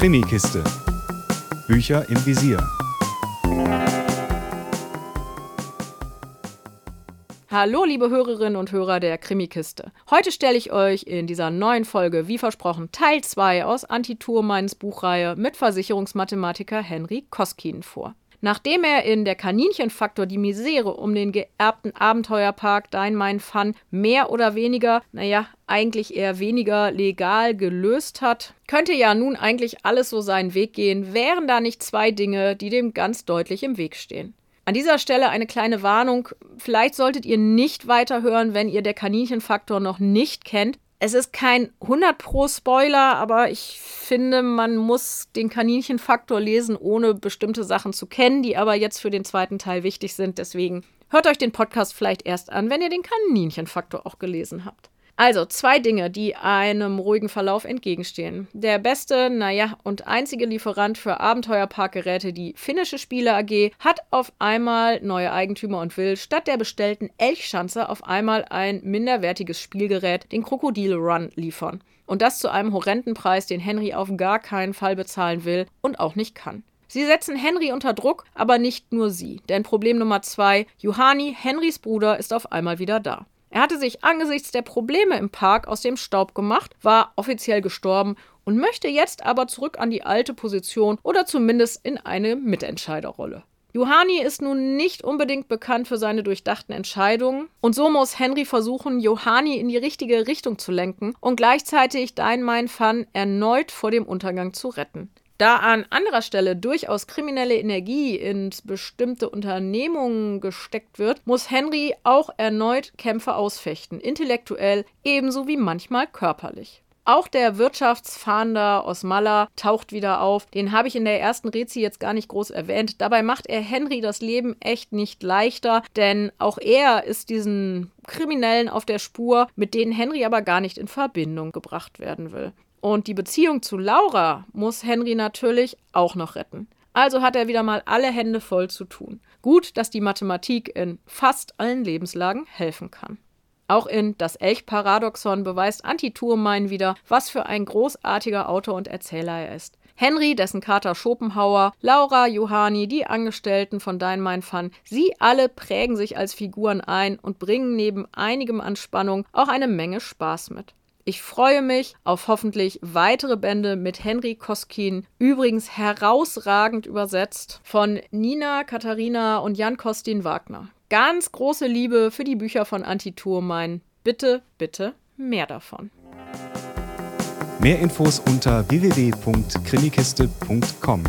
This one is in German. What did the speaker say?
Krimikiste. Bücher im Visier. Hallo, liebe Hörerinnen und Hörer der Krimikiste. Heute stelle ich euch in dieser neuen Folge, wie versprochen, Teil 2 aus Antitur meines Buchreihe mit Versicherungsmathematiker Henry Koskin vor. Nachdem er in der Kaninchenfaktor die Misere um den geerbten Abenteuerpark Dein Mein Fun mehr oder weniger, naja, eigentlich eher weniger legal gelöst hat, könnte ja nun eigentlich alles so seinen Weg gehen, wären da nicht zwei Dinge, die dem ganz deutlich im Weg stehen. An dieser Stelle eine kleine Warnung. Vielleicht solltet ihr nicht weiterhören, wenn ihr der Kaninchenfaktor noch nicht kennt. Es ist kein 100 pro Spoiler, aber ich finde, man muss den Kaninchenfaktor lesen, ohne bestimmte Sachen zu kennen, die aber jetzt für den zweiten Teil wichtig sind. Deswegen hört euch den Podcast vielleicht erst an, wenn ihr den Kaninchenfaktor auch gelesen habt. Also zwei Dinge, die einem ruhigen Verlauf entgegenstehen. Der beste, naja, und einzige Lieferant für Abenteuerparkgeräte, die finnische Spiele AG, hat auf einmal neue Eigentümer und will statt der bestellten Elchschanze auf einmal ein minderwertiges Spielgerät, den Krokodil Run, liefern. Und das zu einem horrenden Preis, den Henry auf gar keinen Fall bezahlen will und auch nicht kann. Sie setzen Henry unter Druck, aber nicht nur sie. Denn Problem Nummer zwei, Johanni, Henrys Bruder, ist auf einmal wieder da. Er hatte sich angesichts der Probleme im Park aus dem Staub gemacht, war offiziell gestorben und möchte jetzt aber zurück an die alte Position oder zumindest in eine Mitentscheiderrolle. Johanni ist nun nicht unbedingt bekannt für seine durchdachten Entscheidungen und so muss Henry versuchen, Johanni in die richtige Richtung zu lenken und gleichzeitig Dein Mein Fun erneut vor dem Untergang zu retten. Da an anderer Stelle durchaus kriminelle Energie in bestimmte Unternehmungen gesteckt wird, muss Henry auch erneut Kämpfe ausfechten, intellektuell ebenso wie manchmal körperlich. Auch der Wirtschaftsfahnder Osmalla taucht wieder auf. Den habe ich in der ersten Rezi jetzt gar nicht groß erwähnt. Dabei macht er Henry das Leben echt nicht leichter, denn auch er ist diesen Kriminellen auf der Spur, mit denen Henry aber gar nicht in Verbindung gebracht werden will. Und die Beziehung zu Laura muss Henry natürlich auch noch retten. Also hat er wieder mal alle Hände voll zu tun. Gut, dass die Mathematik in fast allen Lebenslagen helfen kann. Auch in Das Elch-Paradoxon beweist Anti-Thurmein wieder, was für ein großartiger Autor und Erzähler er ist. Henry, dessen Kater Schopenhauer, Laura, Johanni, die Angestellten von Dein Mein Fun, sie alle prägen sich als Figuren ein und bringen neben einigem an Spannung auch eine Menge Spaß mit. Ich freue mich auf hoffentlich weitere Bände mit Henry Koskin, übrigens herausragend übersetzt von Nina, Katharina und Jan Kostin Wagner. Ganz große Liebe für die Bücher von Anti Thurmein. Bitte, bitte mehr davon. Mehr Infos unter www.krimikiste.com.